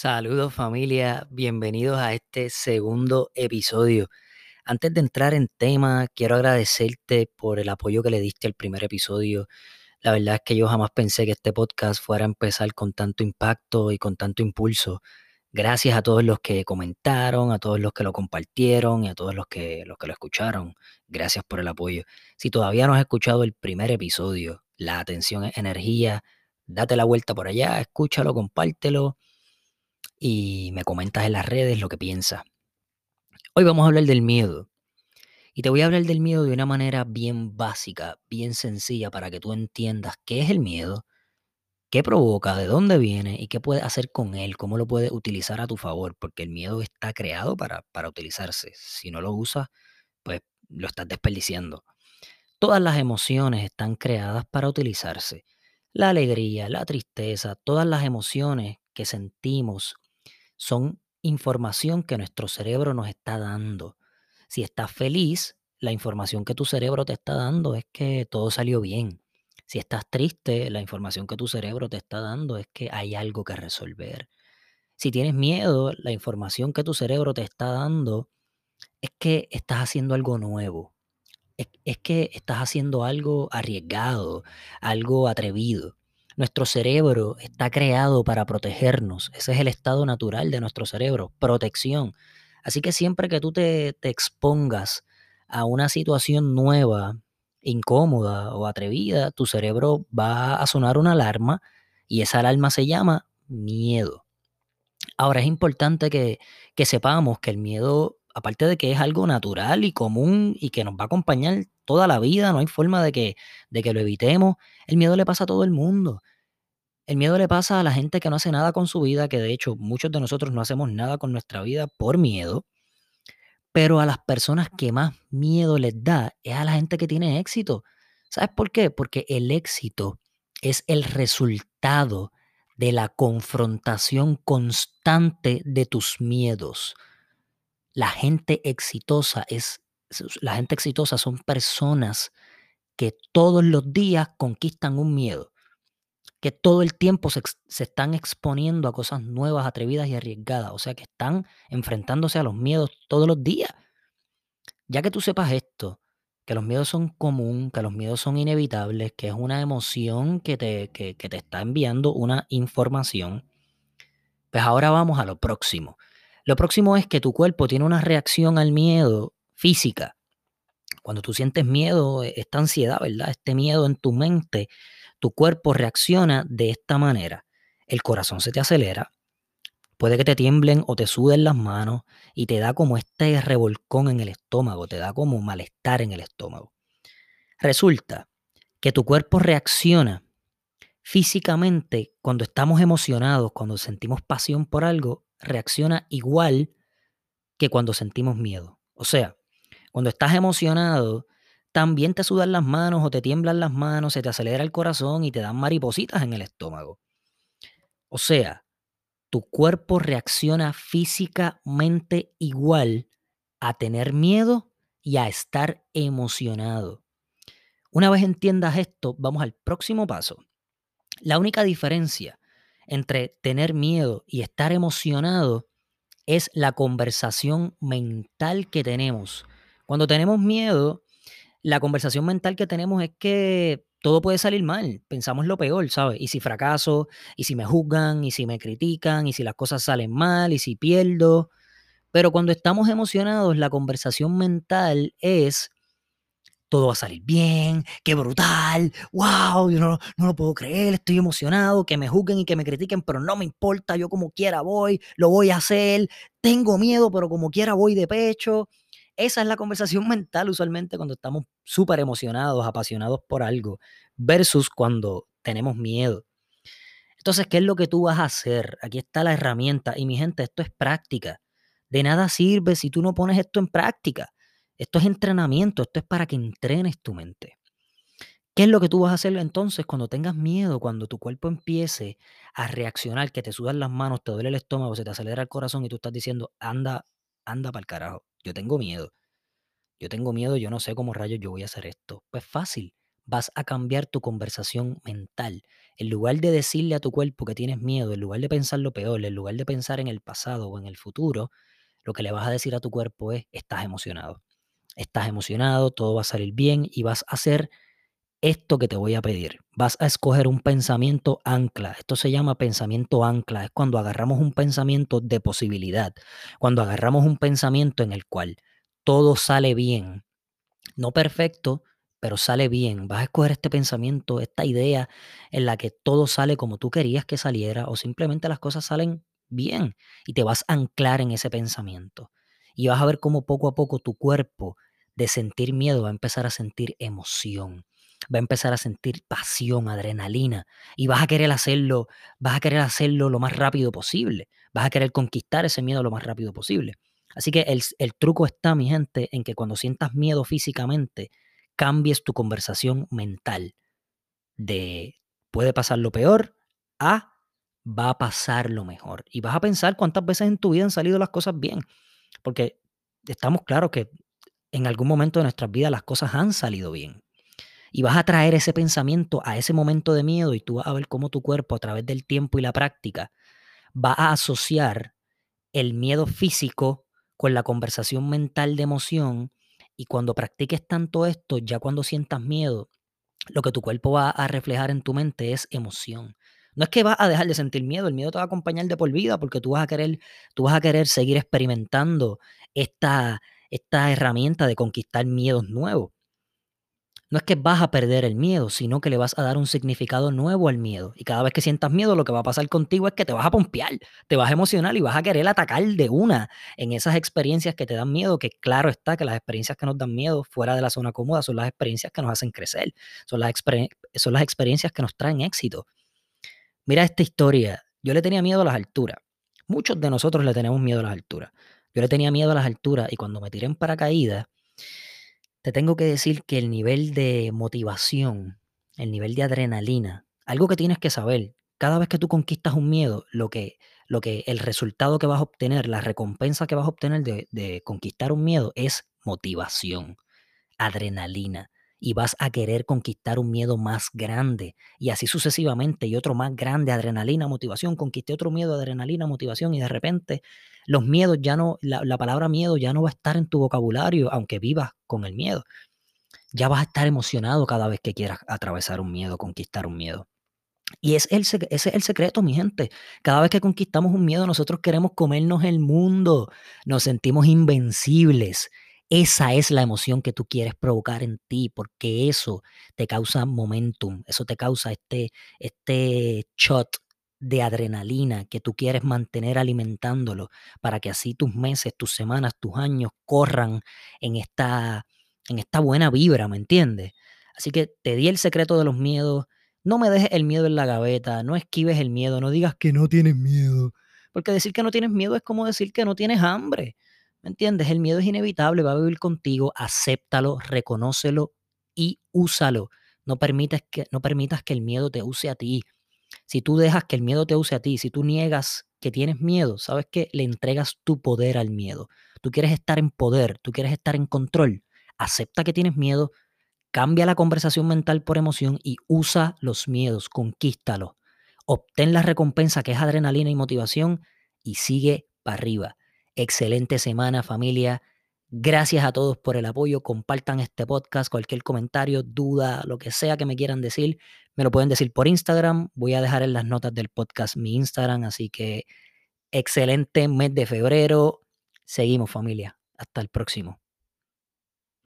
Saludos familia, bienvenidos a este segundo episodio. Antes de entrar en tema, quiero agradecerte por el apoyo que le diste al primer episodio. La verdad es que yo jamás pensé que este podcast fuera a empezar con tanto impacto y con tanto impulso. Gracias a todos los que comentaron, a todos los que lo compartieron y a todos los que, los que lo escucharon. Gracias por el apoyo. Si todavía no has escuchado el primer episodio, la atención es energía, date la vuelta por allá, escúchalo, compártelo y me comentas en las redes lo que piensas. Hoy vamos a hablar del miedo. Y te voy a hablar del miedo de una manera bien básica, bien sencilla, para que tú entiendas qué es el miedo, qué provoca, de dónde viene y qué puedes hacer con él, cómo lo puedes utilizar a tu favor, porque el miedo está creado para, para utilizarse. Si no lo usas, pues lo estás desperdiciando. Todas las emociones están creadas para utilizarse. La alegría, la tristeza, todas las emociones que sentimos son información que nuestro cerebro nos está dando. Si estás feliz, la información que tu cerebro te está dando es que todo salió bien. Si estás triste, la información que tu cerebro te está dando es que hay algo que resolver. Si tienes miedo, la información que tu cerebro te está dando es que estás haciendo algo nuevo. Es, es que estás haciendo algo arriesgado, algo atrevido. Nuestro cerebro está creado para protegernos. Ese es el estado natural de nuestro cerebro, protección. Así que siempre que tú te, expongas a una situación nueva, incómoda o atrevida, tu cerebro va a sonar una alarma y esa alarma se llama miedo. Ahora es importante que, que sepamos que el miedo, aparte de que es algo natural y común y que nos va a acompañar toda la vida, no hay forma de que, de que lo evitemos, el miedo le pasa a todo el mundo. El miedo le pasa a la gente que no hace nada con su vida, que de hecho muchos de nosotros no hacemos nada con nuestra vida por miedo. Pero a las personas que más miedo les da es a la gente que tiene éxito. ¿Sabes por qué? Porque el éxito es el resultado de la confrontación constante de tus miedos. La gente exitosa es la gente exitosa son personas que todos los días conquistan un miedo, que todo el tiempo se, están exponiendo a cosas nuevas, atrevidas y arriesgadas, o sea que están enfrentándose a los miedos todos los días. Ya que tú sepas esto, que los miedos son común, que los miedos son inevitables, que es una emoción que te, que te está enviando una información, pues ahora vamos a lo próximo. Lo próximo es que tu cuerpo tiene una reacción al miedo física. Cuando tú sientes miedo, esta ansiedad, ¿verdad? Este miedo en tu mente, tu cuerpo reacciona de esta manera. El corazón se te acelera, puede que te tiemblen o te suden las manos y te da como este revolcón en el estómago, te da como malestar en el estómago. Resulta que tu cuerpo reacciona físicamente cuando estamos emocionados, cuando sentimos pasión por algo, reacciona igual que cuando sentimos miedo. O sea, cuando estás emocionado, también te sudan las manos o te tiemblan las manos, se te acelera el corazón y te dan maripositas en el estómago. O sea, tu cuerpo reacciona físicamente igual a tener miedo y a estar emocionado. Una vez entiendas esto, vamos al próximo paso. La única diferencia entre tener miedo y estar emocionado es la conversación mental que tenemos. Cuando tenemos miedo, la conversación mental que tenemos es que todo puede salir mal, pensamos lo peor, ¿sabes? Y si fracaso, y si me juzgan, y si me critican, y si las cosas salen mal, y si pierdo. Pero cuando estamos emocionados, la conversación mental es, todo va a salir bien, qué brutal, wow, yo no, no lo puedo creer, estoy emocionado, que me juzguen y que me critiquen, pero no me importa, yo como quiera voy, lo voy a hacer, tengo miedo, pero como quiera voy de pecho. Esa es la conversación mental usualmente cuando estamos súper emocionados, apasionados por algo, versus cuando tenemos miedo. Entonces, ¿qué es lo que tú vas a hacer? Aquí está la herramienta. Y mi gente, esto es práctica. De nada sirve si tú no pones esto en práctica. Esto es entrenamiento, esto es para que entrenes tu mente. ¿Qué es lo que tú vas a hacer entonces cuando tengas miedo, cuando tu cuerpo empiece a reaccionar, que te sudan las manos, te duele el estómago, se te acelera el corazón y tú estás diciendo, anda, anda para el carajo, yo tengo miedo. Yo tengo miedo, yo no sé cómo rayos yo voy a hacer esto. Pues fácil, vas a cambiar tu conversación mental. En lugar de decirle a tu cuerpo que tienes miedo, en lugar de pensar lo peor, en lugar de pensar en el pasado o en el futuro, lo que le vas a decir a tu cuerpo es, estás emocionado. Estás emocionado, todo va a salir bien y vas a hacer esto que te voy a pedir. Vas a escoger un pensamiento ancla. Esto se llama pensamiento ancla. Es cuando agarramos un pensamiento de posibilidad. Cuando agarramos un pensamiento en el cual todo sale bien. No perfecto, pero sale bien. Vas a escoger este pensamiento, esta idea en la que todo sale como tú querías que saliera o simplemente las cosas salen bien y te vas a anclar en ese pensamiento. Y vas a ver cómo poco a poco tu cuerpo de sentir miedo va a empezar a sentir emoción va a empezar a sentir pasión, adrenalina, y vas a querer hacerlo, vas a querer hacerlo lo más rápido posible, vas a querer conquistar ese miedo lo más rápido posible. Así que el, el truco está, mi gente, en que cuando sientas miedo físicamente, cambies tu conversación mental de puede pasar lo peor a va a pasar lo mejor. Y vas a pensar cuántas veces en tu vida han salido las cosas bien. Porque estamos claros que en algún momento de nuestras vidas las cosas han salido bien. Y vas a traer ese pensamiento a ese momento de miedo y tú vas a ver cómo tu cuerpo a través del tiempo y la práctica va a asociar el miedo físico con la conversación mental de emoción y cuando practiques tanto esto, ya cuando sientas miedo, lo que tu cuerpo va a reflejar en tu mente es emoción. No es que vas a dejar de sentir miedo, el miedo te va a acompañar de por vida porque tú vas a querer, tú vas a querer seguir experimentando esta, esta herramienta de conquistar miedos nuevos no es que vas a perder el miedo, sino que le vas a dar un significado nuevo al miedo. Y cada vez que sientas miedo, lo que va a pasar contigo es que te vas a pompear, te vas a emocionar y vas a querer atacar de una en esas experiencias que te dan miedo, que claro está que las experiencias que nos dan miedo fuera de la zona cómoda son las experiencias que nos hacen crecer, son las, son las experiencias que nos traen éxito. Mira esta historia, yo le tenía miedo a las alturas. Muchos de nosotros le tenemos miedo a las alturas. Yo le tenía miedo a las alturas y cuando me tiré en paracaídas, te tengo que decir que el nivel de motivación, el nivel de adrenalina, algo que tienes que saber, cada vez que tú conquistas un miedo, lo que, lo que el resultado que vas a obtener, la recompensa que vas a obtener de, de conquistar un miedo es motivación, adrenalina y vas a querer conquistar un miedo más grande y así sucesivamente y otro más grande, adrenalina, motivación, conquisté otro miedo, adrenalina, motivación y de repente los miedos ya no, la, palabra miedo ya no va a estar en tu vocabulario aunque vivas con el miedo. Ya vas a estar emocionado cada vez que quieras atravesar un miedo, conquistar un miedo. Y es el, ese es el secreto, mi gente. Cada vez que conquistamos un miedo, nosotros queremos comernos el mundo. Nos sentimos invencibles. Esa es la emoción que tú quieres provocar en ti, porque eso te causa momentum, eso te causa este, este shot de adrenalina que tú quieres mantener alimentándolo para que así tus meses, tus semanas, tus años corran en esta, en esta buena vibra, ¿me entiendes? Así que te di el secreto de los miedos. No me dejes el miedo en la gaveta, no esquives el miedo, no digas que no tienes miedo. Porque decir que no tienes miedo es como decir que no tienes hambre. ¿Me entiendes? El miedo es inevitable, va a vivir contigo, acéptalo, reconócelo y úsalo. No permitas que, no permitas que el miedo te use a ti. Si tú dejas que el miedo te use a ti, si tú niegas que tienes miedo, sabes que le entregas tu poder al miedo. Tú quieres estar en poder, tú quieres estar en control. Acepta que tienes miedo, cambia la conversación mental por emoción y usa los miedos, conquístalo. Obtén la recompensa que es adrenalina y motivación y sigue para arriba. Excelente semana familia. Gracias a todos por el apoyo. Compartan este podcast, cualquier comentario, duda, lo que sea que me quieran decir, me lo pueden decir por Instagram. Voy a dejar en las notas del podcast mi Instagram. Así que excelente mes de febrero. Seguimos familia. Hasta el próximo.